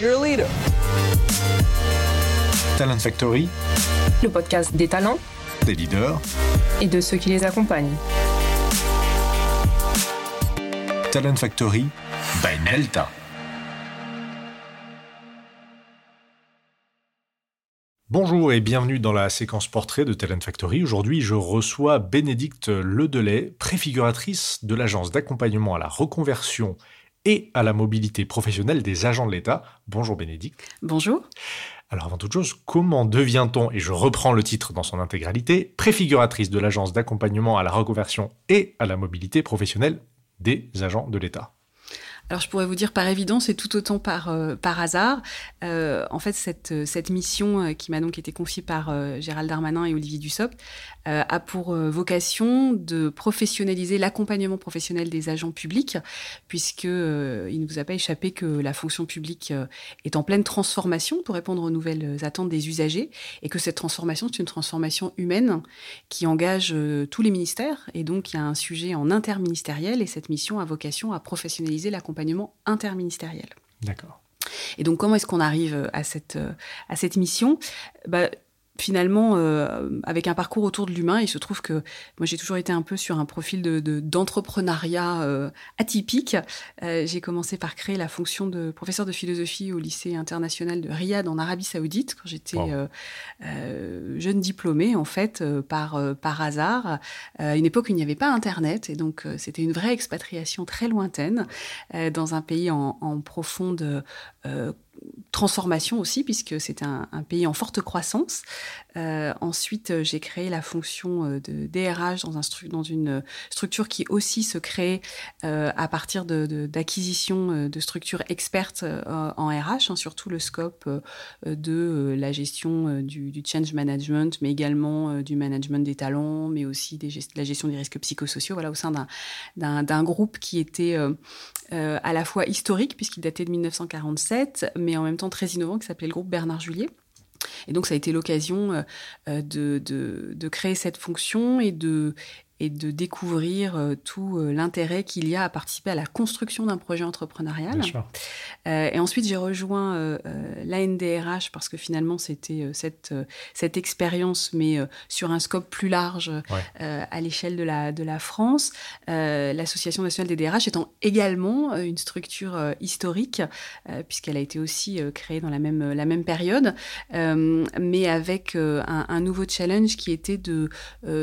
You're a leader. Talent Factory, le podcast des talents, des leaders et de ceux qui les accompagnent. Talent Factory by Nelta. Bonjour et bienvenue dans la séquence portrait de Talent Factory. Aujourd'hui, je reçois Bénédicte Ledelay, préfiguratrice de l'agence d'accompagnement à la reconversion et à la mobilité professionnelle des agents de l'État. Bonjour Bénédicte. Bonjour. Alors avant toute chose, comment devient-on, et je reprends le titre dans son intégralité, préfiguratrice de l'agence d'accompagnement à la reconversion et à la mobilité professionnelle des agents de l'État? Alors je pourrais vous dire par évidence et tout autant par, euh, par hasard. Euh, en fait, cette, cette mission euh, qui m'a donc été confiée par Gérald Darmanin et Olivier Dussopt a pour vocation de professionnaliser l'accompagnement professionnel des agents publics, puisque il ne vous a pas échappé que la fonction publique est en pleine transformation pour répondre aux nouvelles attentes des usagers, et que cette transformation c'est une transformation humaine qui engage tous les ministères, et donc il y a un sujet en interministériel, et cette mission a vocation à professionnaliser l'accompagnement interministériel. D'accord. Et donc, comment est-ce qu'on arrive à cette, à cette mission? Bah, finalement, euh, avec un parcours autour de l'humain, il se trouve que moi j'ai toujours été un peu sur un profil de d'entrepreneuriat euh, atypique. Euh, j'ai commencé par créer la fonction de professeur de philosophie au lycée international de Riyad en Arabie Saoudite quand j'étais jeune diplômée en fait par par hasard à une époque où il n'y avait pas Internet et donc c'était une vraie expatriation très lointaine dans un pays en, en profonde transformation aussi, puisque c'est un, pays en forte croissance. Euh, ensuite, euh, j'ai créé la fonction euh, de DRH dans, un dans une structure qui aussi se crée à partir d'acquisition de, structures expertes en RH, hein, surtout le scope de la gestion du, change management, mais également du management des talents, mais aussi de la gestion des risques psychosociaux, voilà, au sein d'un groupe qui était à la fois historique, puisqu'il datait de 1947, mais en même temps très innovant, qui s'appelait le groupe Bernard Julier. Et donc ça a été l'occasion euh, euh, de, de, créer cette fonction et de, et de découvrir euh, tout euh, l'intérêt qu'il y a à participer à la construction d'un projet entrepreneurial. Euh, et ensuite, j'ai rejoint l'ANDRH parce que finalement, c'était cette, cette expérience, mais sur un scope plus large à l'échelle de la, de la France. L'Association nationale des DRH étant également une structure historique, puisqu'elle a été aussi créée dans la même, la même période, mais avec un, un, nouveau challenge qui était de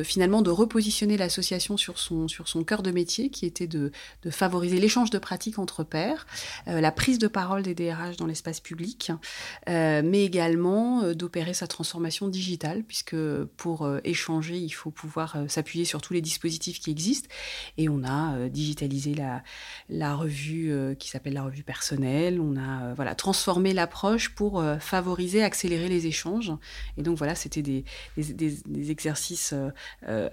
finalement de repositionner la association sur son, sur son cœur de métier, qui était de, de favoriser l'échange de pratiques entre pairs, euh, la prise de parole des DRH dans l'espace public, euh, mais également euh, d'opérer sa transformation digitale, puisque pour échanger, il faut pouvoir s'appuyer sur tous les dispositifs qui existent. Et on a digitalisé la, la revue qui s'appelle la revue personnelle, on a voilà, transformé l'approche pour favoriser, accélérer les échanges. Et donc voilà, c'était des, des, exercices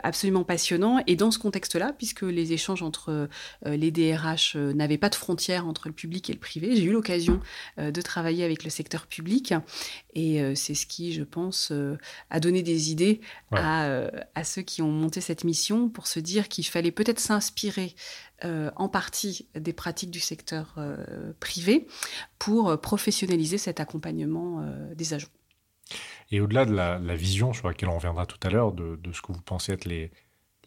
absolument passionnants et dans ce contexte-là, puisque les échanges entre euh, les DRH euh, n'avaient pas de frontières entre le public et le privé, j'ai eu l'occasion euh, de travailler avec le secteur public. Et c'est ce qui, je pense, a donné des idées à, à, ceux qui ont monté cette mission pour se dire qu'il fallait peut-être s'inspirer en partie des pratiques du secteur privé pour professionnaliser cet accompagnement des agents. Et au-delà de la, vision sur laquelle on reviendra tout à l'heure, de, de, ce que vous pensez être les,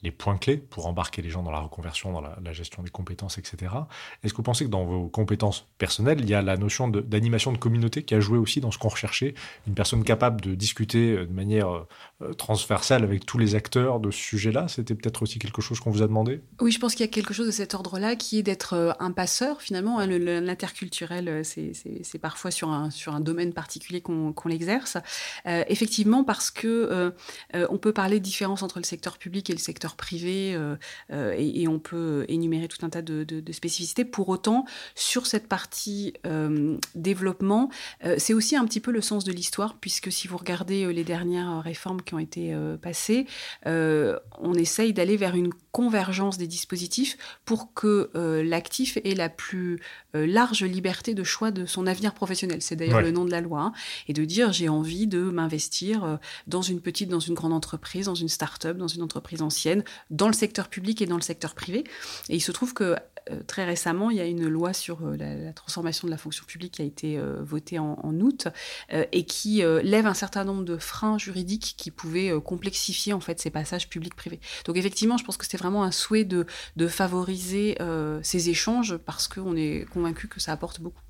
les points clés pour embarquer les gens dans la reconversion, dans la, gestion des compétences, etc. Est-ce que vous pensez que dans vos compétences personnelles, il y a la notion d'animation de, communauté qui a joué aussi dans ce qu'on recherchait? Une personne capable de discuter euh, de manière euh, transversale avec tous les acteurs de ce sujet-là C'était peut-être aussi quelque chose qu'on vous a demandé? Oui, je pense qu'il y a quelque chose de cet ordre-là qui est d'être euh, un passeur finalement. Hein, l'interculturel, c'est parfois sur un, domaine particulier qu'on l'exerce. effectivement, parce que on peut parler de différence entre le secteur public et le secteur privé euh, euh, et, on peut énumérer tout un tas de, spécificités. Pour autant, sur cette partie euh, développement, c'est aussi un petit peu le sens de l'histoire, puisque si vous regardez les dernières réformes qui ont été passées, on essaye d'aller vers une convergence des dispositifs pour que l'actif ait la plus large liberté de choix de son avenir professionnel. C'est d'ailleurs le nom de la loi. Hein, et de dire j'ai envie de m'investir dans une petite, dans une grande entreprise, dans une start-up, dans une entreprise ancienne dans le secteur public et dans le secteur privé. Et il se trouve que euh, très récemment, il y a une loi sur euh, la, transformation de la fonction publique qui a été euh, votée en, août et qui lève un certain nombre de freins juridiques qui pouvaient complexifier en fait ces passages publics-privés. Donc effectivement, je pense que c'était vraiment un souhait de, de favoriser ces échanges parce qu'on est convaincu que ça apporte beaucoup.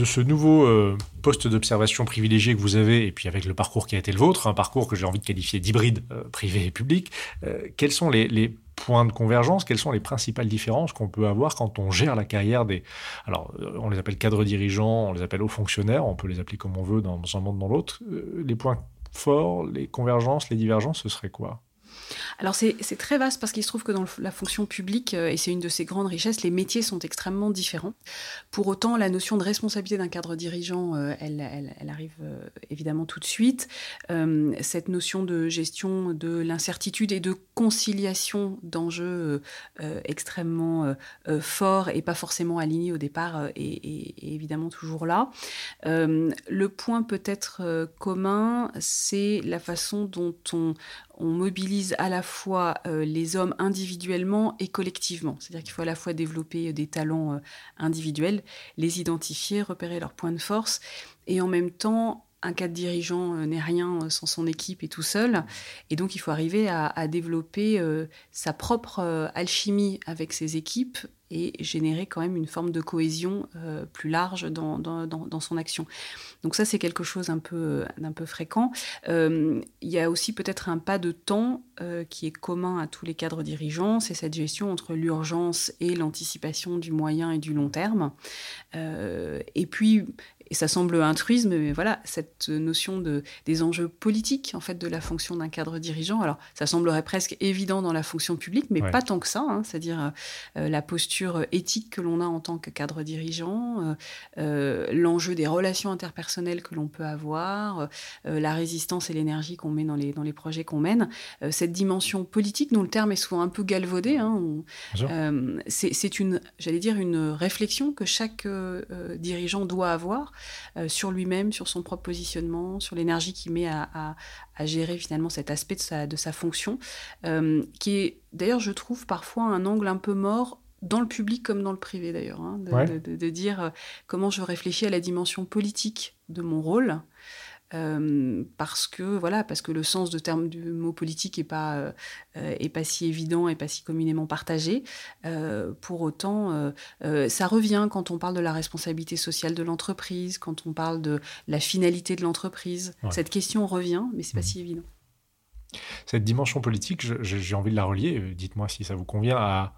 De ce nouveau euh, poste d'observation privilégié que vous avez, et puis avec le parcours qui a été le vôtre, un parcours que j'ai envie de qualifier d'hybride euh, privé et public, euh, quels sont les, points de convergence, quelles sont les principales différences qu'on peut avoir quand on gère la carrière des... Alors, on les appelle cadres dirigeants, on les appelle hauts fonctionnaires, on peut les appeler comme on veut dans un monde dans l'autre. les points forts, les convergences, les divergences, ce serait quoi? Alors c'est très vaste parce qu'il se trouve que dans la fonction publique, euh, et c'est une de ses grandes richesses, les métiers sont extrêmement différents. Pour autant, la notion de responsabilité d'un cadre dirigeant, euh, elle, arrive euh, évidemment tout de suite. cette notion de gestion de l'incertitude et de conciliation d'enjeux extrêmement forts et pas forcément alignés au départ est, évidemment toujours là. le point peut-être commun, c'est la façon dont on, on mobilise à la fois euh, les hommes individuellement et collectivement. C'est-à-dire qu'il faut à la fois développer euh, des talents euh, individuels, les identifier, repérer leurs points de force, et en même temps un cadre dirigeant n'est rien sans son équipe et tout seul. Et donc, il faut arriver à, développer sa propre alchimie avec ses équipes et générer quand même une forme de cohésion euh, plus large dans, son action. Donc ça, c'est quelque chose d'un peu, fréquent. Euh, il y a aussi peut-être un pas de temps euh, qui est commun à tous les cadres dirigeants, c'est cette gestion entre l'urgence et l'anticipation du moyen et du long terme. et puis, et ça semble un truisme, mais voilà, cette notion de, des enjeux politiques en fait de la fonction d'un cadre dirigeant. Alors, ça semblerait presque évident dans la fonction publique, mais pas tant que ça. Hein. C'est-à-dire euh, la posture éthique que l'on a en tant que cadre dirigeant, euh, euh, l'enjeu des relations interpersonnelles que l'on peut avoir, la résistance et l'énergie qu'on met dans les, dans les projets qu'on mène. cette dimension politique, dont le terme est souvent un peu galvaudé, hein, c'est une, j'allais dire, une réflexion que chaque dirigeant doit avoir euh, sur lui-même, sur son propre positionnement, sur l'énergie qu'il met à, gérer finalement cet aspect de sa, de sa fonction, euh, qui est d'ailleurs, je trouve, parfois un angle un peu mort dans le public comme dans le privé d'ailleurs, hein, de, dire euh, comment je réfléchis à la dimension politique de mon rôle euh, parce que voilà, parce que le sens de terme du mot politique est pas euh, est pas si évident et pas si communément partagé. Euh, pour autant, ça revient quand on parle de la responsabilité sociale de l'entreprise, quand on parle de la finalité de l'entreprise. Cette question revient, mais c'est pas mmh. si évident. Cette dimension politique, j'ai envie de la relier. Dites-moi si ça vous convient à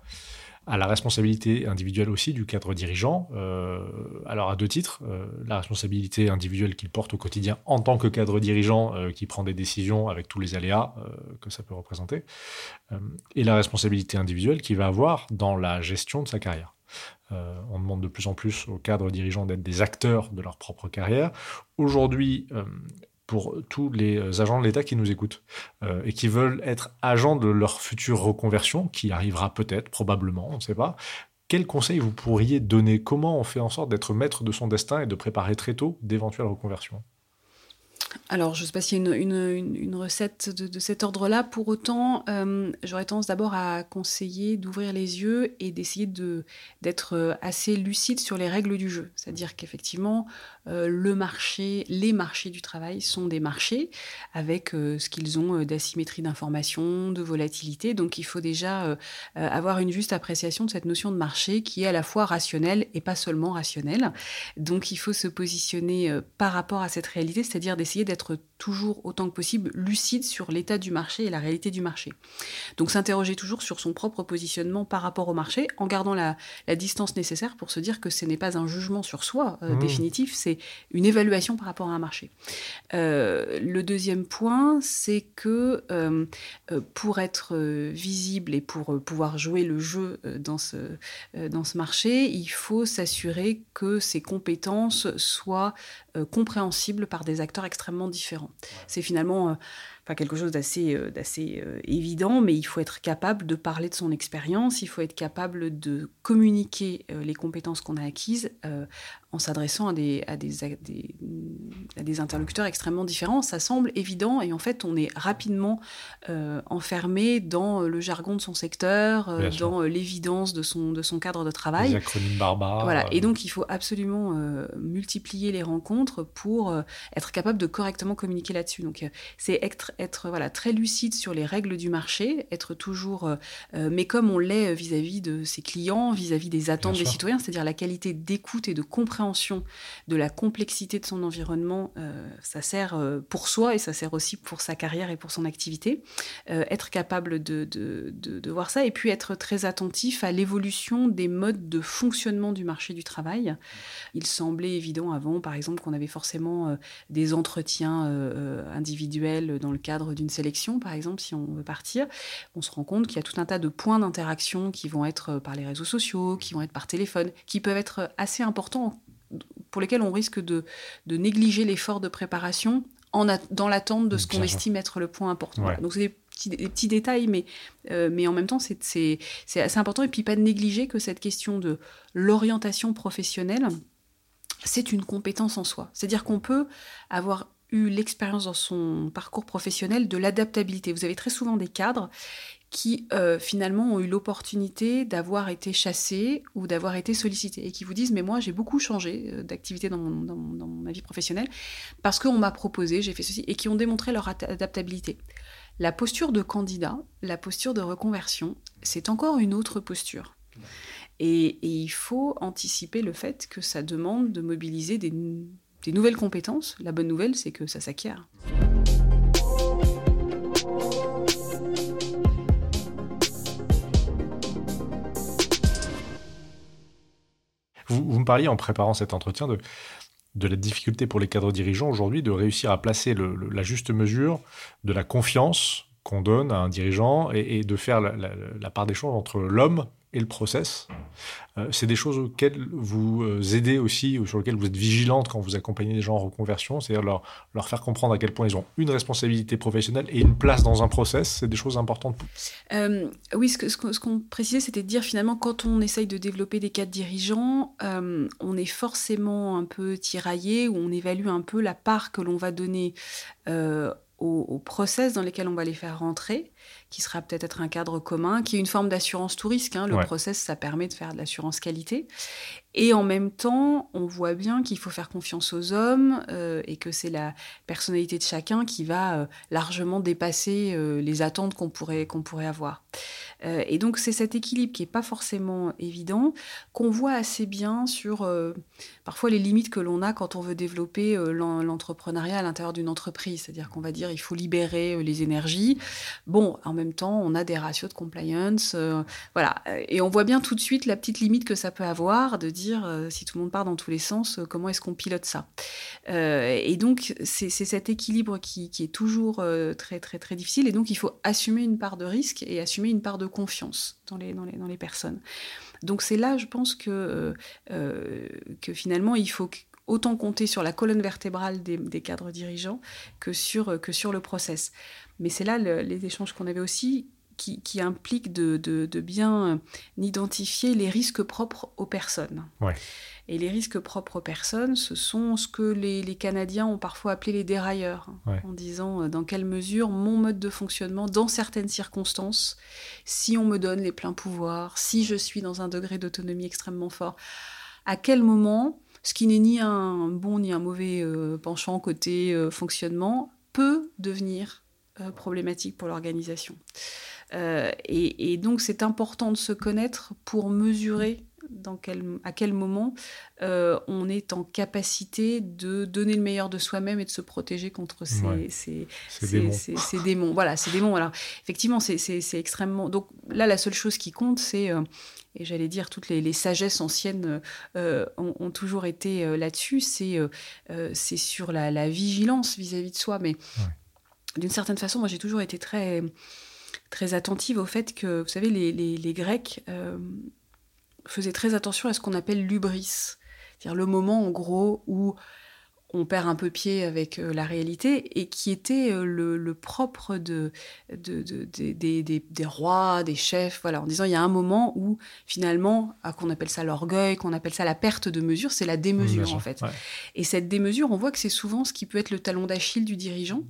à la responsabilité individuelle aussi du cadre dirigeant. Euh, alors à deux titres, euh, la responsabilité individuelle qu'il porte au quotidien en tant que cadre dirigeant euh, qui prend des décisions avec tous les aléas que ça peut représenter, et la responsabilité individuelle qu'il va avoir dans la gestion de sa carrière. on demande de plus en plus aux cadres dirigeants d'être des acteurs de leur propre carrière. Aujourd'hui, pour tous les euh, agents de l'État qui nous écoutent euh, et qui veulent être agents de leur future reconversion, qui arrivera peut-être, probablement, on ne sait pas. Quels conseils vous pourriez donner? Comment on fait en sorte d'être maître de son destin et de préparer très tôt d'éventuelles reconversions? Alors, je ne sais pas s'il y a une, recette de, cet ordre-là. Pour autant, euh, j'aurais tendance d'abord à conseiller d'ouvrir les yeux et d'essayer d'être assez lucide sur les règles du jeu. C'est-à-dire qu'effectivement, euh, le marché, les marchés du travail sont des marchés avec ce qu'ils ont d'asymétrie d'information, de volatilité. Donc, il faut déjà avoir une juste appréciation de cette notion de marché qui est à la fois rationnelle et pas seulement rationnelle. Donc, il faut se positionner par rapport à cette réalité, c'est-à-dire d'essayer d'être toujours autant que possible lucide sur l'état du marché et la réalité du marché. Donc s'interroger toujours sur son propre positionnement par rapport au marché en gardant la, distance nécessaire pour se dire que ce n'est pas un jugement sur soi euh, mmh. définitif, c'est une évaluation par rapport à un marché. Euh, le deuxième point, c'est que euh, pour être visible et pour pouvoir jouer le jeu dans ce, dans ce marché, il faut s'assurer que ses compétences soient compréhensibles par des acteurs extrêmement différents. C'est finalement enfin quelque chose d'assez d'assez évident, mais il faut être capable de parler de son expérience, il faut être capable de communiquer les compétences qu'on a acquises en s'adressant à des, à, des, à, des, interlocuteurs extrêmement différents. Ça semble évident et en fait on est rapidement euh, enfermé dans le jargon de son secteur, euh, dans euh, l'évidence de son, de son cadre de travail. Les acronymes barbares. Voilà. Et donc il faut absolument multiplier les rencontres pour être capable de correctement communiquer là-dessus. Donc c'est être, être voilà, très lucide sur les règles du marché, être toujours, mais comme on l'est vis-à-vis de ses clients, vis-à-vis des attentes des citoyens, c'est-à-dire la qualité d'écoute et de compréhension de la complexité de son environnement, euh, ça sert euh, pour soi et ça sert aussi pour sa carrière et pour son activité. Euh, être capable de, de, voir ça et puis être très attentif à l'évolution des modes de fonctionnement du marché du travail. Il semblait évident avant, par exemple, qu'on avait forcément des entretiens individuels dans le cadre d'une sélection, par exemple, si on veut partir. On se rend compte qu'il y a tout un tas de points d'interaction qui vont être par les réseaux sociaux, qui vont être par téléphone, qui peuvent être assez importants pour lesquels on risque de, négliger l'effort de préparation en dans l'attente de ce qu'on estime être le point important. Donc c'est des petits, détails, mais, euh, mais en même temps, c'est assez important. Et puis pas de négliger que cette question de l'orientation professionnelle, c'est une compétence en soi. C'est-à-dire qu'on peut avoir eu l'expérience dans son parcours professionnel de l'adaptabilité. Vous avez très souvent des cadres qui euh, finalement ont eu l'opportunité d'avoir été chassés ou d'avoir été sollicités et qui vous disent mais moi j'ai beaucoup changé euh, d'activité dans, dans, ma vie professionnelle parce qu'on m'a proposé, j'ai fait ceci et qui ont démontré leur adaptabilité. La posture de candidat, la posture de reconversion, c'est encore une autre posture. Et, il faut anticiper le fait que ça demande de mobiliser des, des nouvelles compétences. La bonne nouvelle, c'est que ça s'acquiert. Me parliez en préparant cet entretien de, de la difficulté pour les cadres dirigeants aujourd'hui de réussir à placer la juste mesure de la confiance qu'on donne à un dirigeant et, de faire la, part des choses entre l'homme et le process. Euh, c'est des choses auxquelles vous euh, aidez aussi, ou sur lesquelles vous êtes vigilante quand vous accompagnez des gens en reconversion, c'est-à-dire leur, faire comprendre à quel point ils ont une responsabilité professionnelle et une place dans un process. C'est des choses importantes. Euh, oui, ce qu'on ce, précisait, c'était de dire finalement, quand on essaye de développer des cadres dirigeants, on est forcément un peu tiraillé, ou on évalue un peu la part que l'on va donner au, process dans lesquels on va les faire rentrer, qui sera peut-être un cadre commun, qui est une forme d'assurance tout risque. Hein. Le process, ça permet de faire de l'assurance qualité. Et en même temps, on voit bien qu'il faut faire confiance aux hommes euh, et que c'est la personnalité de chacun qui va euh, largement dépasser euh, les attentes qu'on pourrait, qu'on pourrait avoir. et donc c'est cet équilibre qui n'est pas forcément évident, qu'on voit assez bien sur parfois les limites que l'on a quand on veut développer l'entrepreneuriat à l'intérieur d'une entreprise. C'est-à-dire qu'on va dire il faut libérer les énergies. Bon, en même temps, on a des ratios de compliance. voilà. Et on voit bien tout de suite la petite limite que ça peut avoir de dire euh, si tout le monde part dans tous les sens, euh, comment est-ce qu'on pilote ça? Euh, Et donc, c'est cet équilibre qui, est toujours très, très, très difficile. Et donc, il faut assumer une part de risque et assumer une part de confiance dans les, dans les, dans les personnes. Donc, c'est là, je pense que, que finalement, il faut autant compter sur la colonne vertébrale des, cadres dirigeants que sur, que sur le process. Mais c'est là les échanges qu'on avait aussi qui, implique de, bien identifier les risques propres aux personnes. Et les risques propres aux personnes, ce sont ce que les, Canadiens ont parfois appelé les dérailleurs, hein, en disant euh, dans quelle mesure mon mode de fonctionnement, dans certaines circonstances, si on me donne les pleins pouvoirs, si je suis dans un degré d'autonomie extrêmement fort, à quel moment, ce qui n'est ni un bon ni un mauvais euh, penchant côté euh, fonctionnement, peut devenir problématique pour l'organisation. Euh, et, donc c'est important de se connaître pour mesurer dans quel, à quel moment euh, on est en capacité de donner le meilleur de soi-même et de se protéger contre ces, ces, ces, démons. Voilà, ces démons. Alors, effectivement, c'est extrêmement. Donc là, la seule chose qui compte, c'est. Euh, et j'allais dire, toutes les, sagesses anciennes ont, toujours été là-dessus, c'est c'est sur la, vigilance vis-à-vis de soi. Mais d'une certaine façon, moi, j'ai toujours été très très attentive au fait que, vous savez, les, les, Grecs euh, faisaient très attention à ce qu'on appelle l'ubris, c'est-à-dire le moment en gros où on perd un peu pied avec euh, la réalité et qui était euh, le, propre de, des, rois, des chefs, voilà, en disant il y a un moment où finalement, qu'on appelle ça l'orgueil, qu'on appelle ça la perte de mesure, c'est la démesure en fait. Et cette démesure, on voit que c'est souvent ce qui peut être le talon d'Achille du dirigeant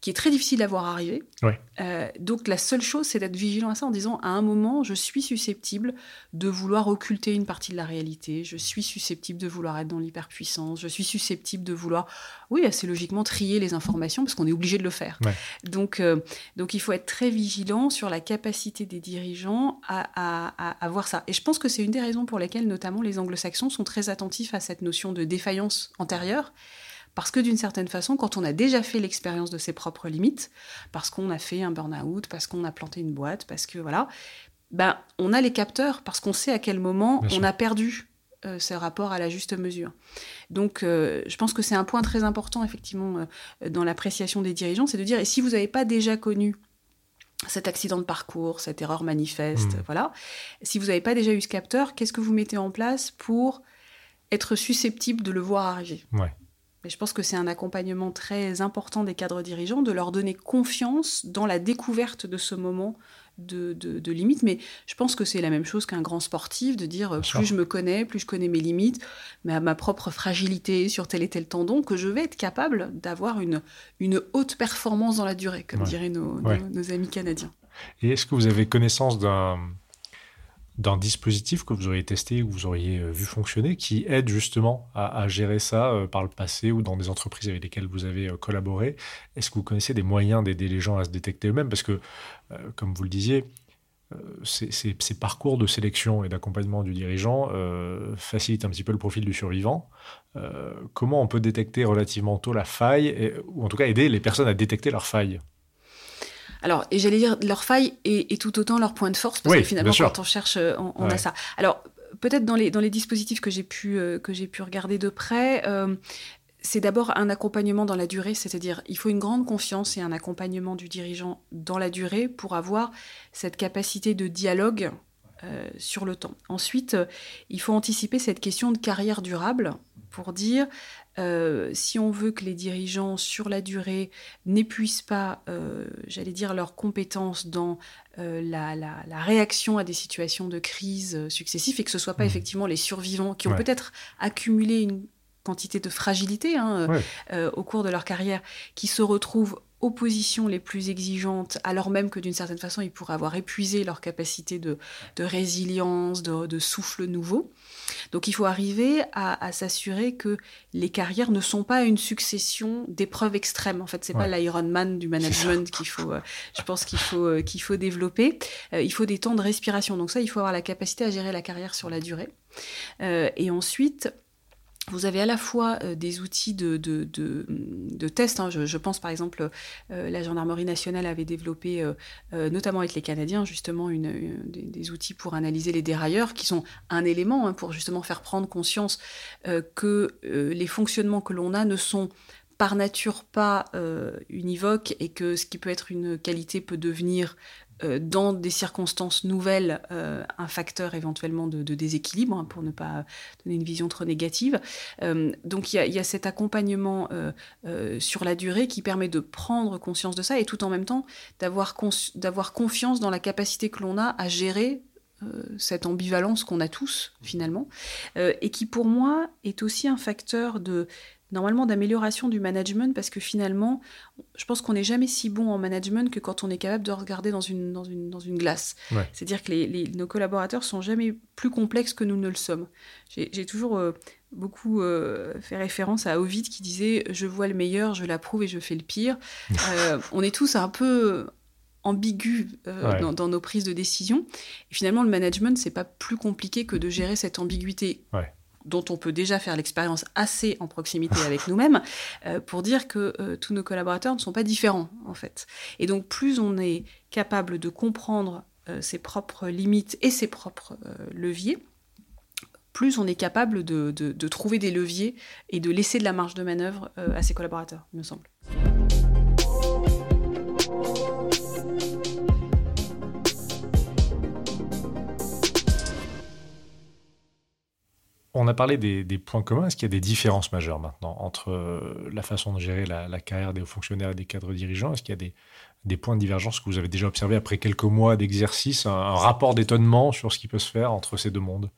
qui est très difficile à voir arriver. Euh, donc la seule chose, c'est d'être vigilant à ça en disant, à un moment, je suis susceptible de vouloir occulter une partie de la réalité, je suis susceptible de vouloir être dans l'hyperpuissance, je suis susceptible de vouloir, oui, assez logiquement, trier les informations, parce qu'on est obligé de le faire. Donc, euh, donc il faut être très vigilant sur la capacité des dirigeants à, à, à voir ça. Et je pense que c'est une des raisons pour lesquelles, notamment, les anglo-saxons sont très attentifs à cette notion de défaillance antérieure. Parce que d'une certaine façon, quand on a déjà fait l'expérience de ses propres limites, parce qu'on a fait un burn-out, parce qu'on a planté une boîte, parce que voilà, ben, on a les capteurs, parce qu'on sait à quel moment on a perdu euh, ce rapport à la juste mesure. Donc, euh, je pense que c'est un point très important, effectivement, euh, dans l'appréciation des dirigeants, c'est de dire, et si vous n'avez pas déjà connu cet accident de parcours, cette erreur manifeste, mmh. voilà, si vous n'avez pas déjà eu ce capteur, qu'est-ce que vous mettez en place pour être susceptible de le voir arriver? Ouais. Mais je pense que c'est un accompagnement très important des cadres dirigeants de leur donner confiance dans la découverte de ce moment de, de, limites. Mais je pense que c'est la même chose qu'un grand sportif, de dire plus je me connais, plus je connais mes limites, ma, ma propre fragilité sur tel et tel tendon, que je vais être capable d'avoir une, une haute performance dans la durée, comme diraient nos, nos amis canadiens. Et est-ce que vous avez connaissance d'un d'un dispositif que vous auriez testé ou vous auriez euh, vu fonctionner qui aide justement à, gérer ça euh, par le passé ou dans des entreprises avec lesquelles vous avez euh, collaboré? Est-ce que vous connaissez des moyens d'aider les gens à se détecter eux-mêmes? Parce que, comme vous le disiez, ces, parcours de sélection et d'accompagnement du dirigeant facilitent un petit peu le profil du survivant. comment on peut détecter relativement tôt la faille, ou en tout cas aider les personnes à détecter leur faille? Alors, et j'allais dire leur faille et, tout autant leur point de force, parce que finalement, quand on cherche, euh, on, a ça. Alors, peut-être dans les, dans les dispositifs que j'ai pu, euh, que j'ai pu regarder de près, euh, c'est d'abord un accompagnement dans la durée, c'est-à-dire il faut une grande confiance et un accompagnement du dirigeant dans la durée pour avoir cette capacité de dialogue sur le temps. Ensuite, il faut anticiper cette question de carrière durable pour dire euh, si on veut que les dirigeants, sur la durée, n'épuisent pas, euh, j'allais dire, leurs compétences dans euh, la, réaction à des situations de crise successives et que ce ne soit pas mmh. effectivement les survivants qui ont peut-être accumulé une quantité de fragilité hein, au cours de leur carrière, qui se retrouvent aux positions les plus exigeantes, alors même que d'une certaine façon, ils pourraient avoir épuisé leur capacité de, résilience, de, souffle nouveau. Donc il faut arriver à, s'assurer que les carrières ne sont pas une succession d'épreuves extrêmes. En fait, c'est pas l'Ironman du management qu'il faut, euh, je pense qu'il faut, euh, qu'il faut développer. Euh, il faut des temps de respiration. Donc ça, il faut avoir la capacité à gérer la carrière sur la durée. et ensuite, vous avez à la fois euh, des outils de, de, de, test. Hein. Je, pense par exemple, euh, la gendarmerie nationale avait développé, euh, notamment avec les Canadiens, justement, une, des, outils pour analyser les dérailleurs, qui sont un élément hein, pour justement faire prendre conscience que les fonctionnements que l'on a ne sont par nature pas univoques et que ce qui peut être une qualité peut devenir euh, dans des circonstances nouvelles, euh, un facteur éventuellement de, déséquilibre, hein, pour ne pas donner une vision trop négative. Euh, donc il y, a cet accompagnement sur la durée qui permet de prendre conscience de ça et tout en même temps d'avoir confiance dans la capacité que l'on a à gérer cette ambivalence qu'on a tous finalement, et qui pour moi est aussi un facteur de normalement d'amélioration du management parce que finalement, je pense qu'on n'est jamais si bon en management que quand on est capable de regarder dans une, dans une, dans une glace. C'est-à-dire que les, nos collaborateurs sont jamais plus complexes que nous ne le sommes. J'ai toujours euh, beaucoup euh, fait référence à Ovid qui disait « je vois le meilleur, je l'approuve et je fais le pire euh, On est tous un peu ambigus dans, dans, nos prises de décision. Et finalement, le management, c'est pas plus compliqué que de gérer cette ambiguïté dont on peut déjà faire l'expérience assez en proximité avec nous-mêmes, euh, pour dire que euh, tous nos collaborateurs ne sont pas différents, en fait. Et donc, plus on est capable de comprendre euh, ses propres limites et ses propres leviers, plus on est capable de, de, trouver des leviers et de laisser de la marge de manœuvre à ses collaborateurs, il me semble. On a parlé des, points communs. Est-ce qu'il y a des différences majeures maintenant entre euh, la façon de gérer la, carrière des hauts fonctionnaires et des cadres dirigeants? Est-ce qu'il y a des, points de divergence que vous avez déjà observés après quelques mois d'exercice, un, rapport d'étonnement sur ce qui peut se faire entre ces deux mondes?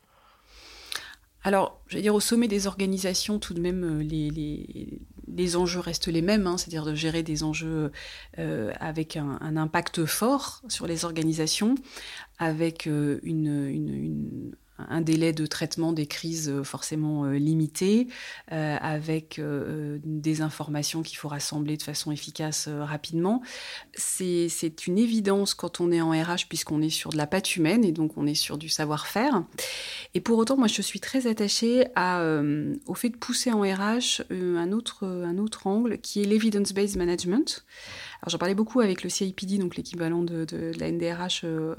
Alors, je vais dire, au sommet des organisations, tout de même, euh, les, enjeux restent les mêmes, hein, c'est-à-dire de gérer des enjeux euh, avec un, impact fort sur les organisations, avec une, un délai de traitement des crises euh, forcément euh, limité, euh, avec des informations qu'il faut rassembler de façon efficace rapidement. C'est une évidence quand on est en RH, puisqu'on est sur de la patte humaine et donc on est sur du savoir-faire. Et pour autant, moi, je suis très attachée au fait de pousser en RH un, autre, un autre angle qui est l'evidence-based management. Alors j'en parlais beaucoup avec le CIPD, donc l'équivalent de, la NDRH euh,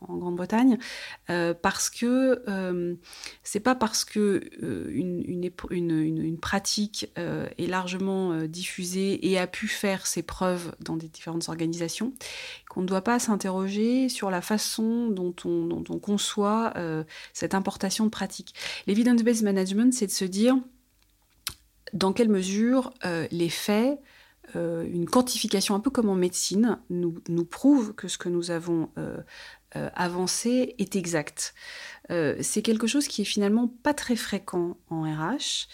en Grande-Bretagne, euh, parce que euh, c'est pas parce que une, une, pratique est largement diffusée et a pu faire ses preuves dans des différentes organisations qu'on ne doit pas s'interroger sur la façon dont on, dont on conçoit cette importation de pratique. L'evidence-based management, c'est de se dire dans quelle mesure les faits euh, une quantification un peu comme en médecine nous, nous prouve que ce que nous avons euh, euh, avancé est exact. c'est quelque chose qui est finalement pas très fréquent en RH.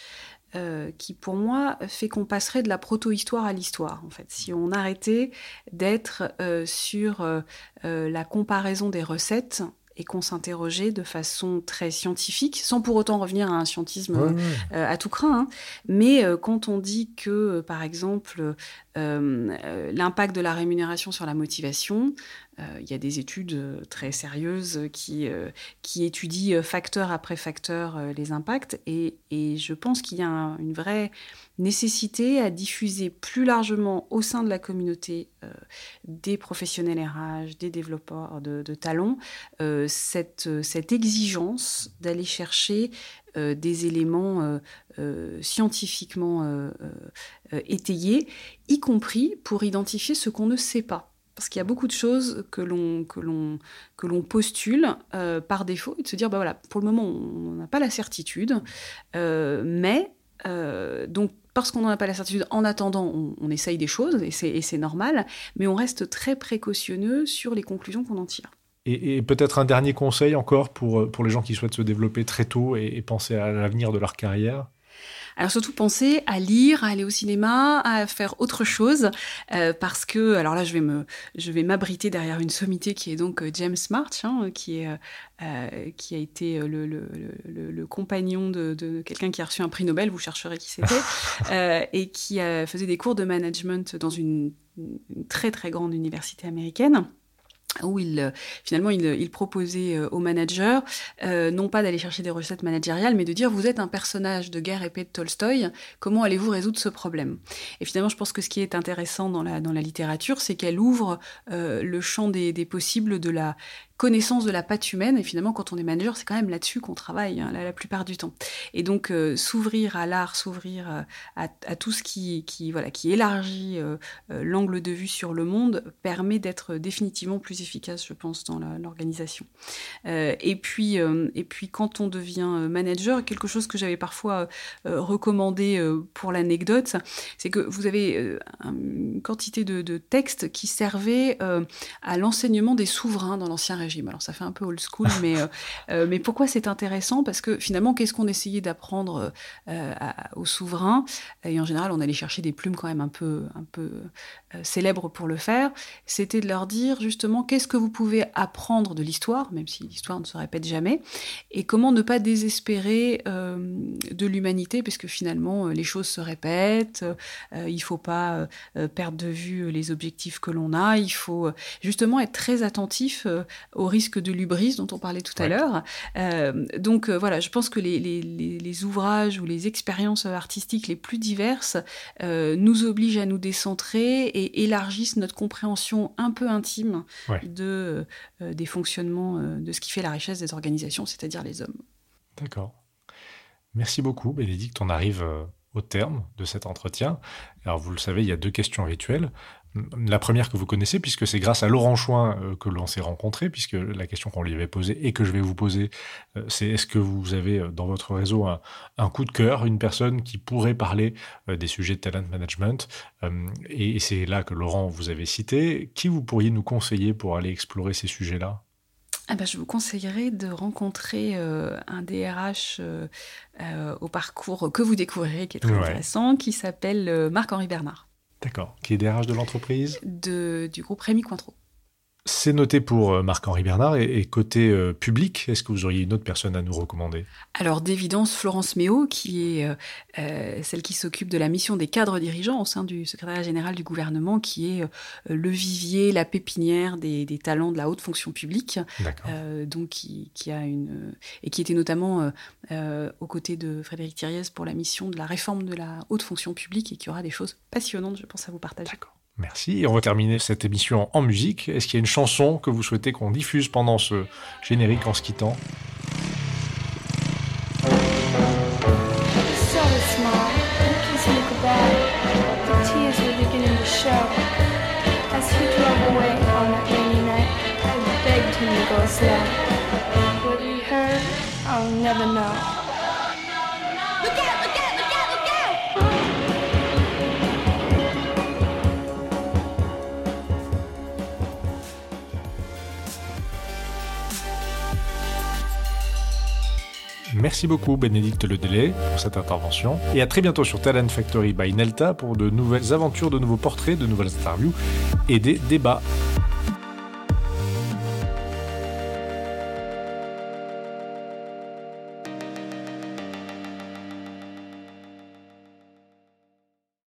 qui pour moi fait qu'on passerait de la proto-histoire à l'histoire en fait. Si on arrêtait d'être sur la comparaison des recettes et qu'on s'interrogeait de façon très scientifique, sans pour autant revenir à un scientisme euh, à tout craint. Hein. Mais euh, quand on dit que, euh, par exemple, l'impact de la rémunération sur la motivation, il y a des études très sérieuses qui, qui étudient facteur après facteur les impacts, et, je pense qu'il y a une vraie nécessité à diffuser plus largement au sein de la communauté euh, des professionnels RH, des développeurs de, talents, euh, cette, cette, exigence d'aller chercher euh, des éléments scientifiquement étayés, y compris pour identifier ce qu'on ne sait pas. Parce qu'il y a beaucoup de choses que l'on que l'on que l'on postule par défaut et de se dire bah voilà pour le moment on n'a pas la certitude mais donc parce qu'on n'en a pas la certitude, en attendant, on, essaye des choses, et c'est normal, mais on reste très précautionneux sur les conclusions qu'on en tire. Et, peut-être un dernier conseil encore pour, pour les gens qui souhaitent se développer très tôt et penser à l'avenir de leur carrière alors surtout penser à lire, à aller au cinéma, à faire autre chose, euh, parce que alors là je vais me, je vais m'abriter derrière une sommité qui est donc euh, James March, hein, qui est euh, qui a été le, le, le, le compagnon de, de quelqu'un qui a reçu un prix Nobel, vous chercherez qui c'était, et qui faisait des cours de management dans une, une très très grande université américaine où il, euh, finalement il, il proposait euh, aux managers euh, non pas d'aller chercher des recettes managériales, mais de dire vous êtes un personnage de guerre épée de Tolstoï, comment allez-vous résoudre ce problème? Et finalement, je pense que ce qui est intéressant dans la, dans la littérature, c'est qu'elle ouvre le champ des, des possibles de la connaissance de la patte humaine. Et finalement, quand on est manager, c'est quand même là-dessus qu'on travaille hein, la, plupart du temps. Et donc, euh, s'ouvrir à l'art, s'ouvrir euh, à, tout ce qui, qui, voilà, qui élargit euh, l'angle de vue sur le monde permet d'être définitivement plus efficace, je pense, dans l'organisation. et, puis, et puis, quand on devient manager, quelque chose que j'avais parfois recommandé pour l'anecdote, c'est que vous avez une quantité de, de textes qui servaient à l'enseignement des souverains dans l'ancien régime alors ça fait un peu old school, mais, euh, euh, mais pourquoi c'est intéressant? Parce que finalement, qu'est-ce qu'on essayait d'apprendre euh, aux souverains? Et en général, on allait chercher des plumes quand même un peu, un peu célèbres pour le faire. C'était de leur dire justement qu'est-ce que vous pouvez apprendre de l'histoire, même si l'histoire ne se répète jamais, et comment ne pas désespérer de l'humanité, parce que finalement, les choses se répètent, il ne faut pas perdre de vue les objectifs que l'on a, il faut justement être très attentif au risque de l'ubris dont on parlait tout à l'heure. Euh, donc euh, voilà, je pense que les, les, ouvrages ou les expériences artistiques les plus diverses euh, nous obligent à nous décentrer et élargissent notre compréhension un peu intime de, des fonctionnements, de ce qui fait la richesse des organisations, c'est-à-dire les hommes. D'accord. Merci beaucoup, Bénédicte. On arrive au terme de cet entretien. Alors vous le savez, il y a deux questions rituelles. La première que vous connaissez, puisque c'est grâce à Laurent Chouin euh, que l'on s'est rencontré, puisque la question qu'on lui avait posée et que je vais vous poser, euh, c'est est-ce que vous avez euh, dans votre réseau un, coup de cœur, une personne qui pourrait parler des sujets de talent management Et c'est là que Laurent vous avait cité. Qui vous pourriez nous conseiller pour aller explorer ces sujets-là? Ah bah, je vous conseillerais de rencontrer un DRH au parcours que vous découvrirez, qui est très intéressant, qui s'appelle Marc-Henri Bernard. D'accord. Qui est DRH de l'entreprise? Du groupe Rémi Cointreau. C'est noté pour euh, Marc-Henri Bernard. Et, côté euh, public, est-ce que vous auriez une autre personne à nous recommander? Alors, d'évidence, Florence Méo, qui est euh, celle qui s'occupe de la mission des cadres dirigeants au sein du secrétariat général du gouvernement, qui est le vivier, la pépinière des, talents de la haute fonction publique. donc, qui, a une. et qui était notamment aux côtés de Frédéric Thiriez pour la mission de la réforme de la haute fonction publique et qui aura des choses passionnantes, je pense, à vous partager. D'accord. Merci. Et on va terminer cette émission en musique. Est-ce qu'il y a une chanson que vous souhaitez qu'on diffuse pendant ce générique en se quittant? Merci beaucoup Bénédicte Ledélé pour cette intervention et à très bientôt sur Talent Factory by Nelta pour de nouvelles aventures, de nouveaux portraits, de nouvelles interviews et des débats.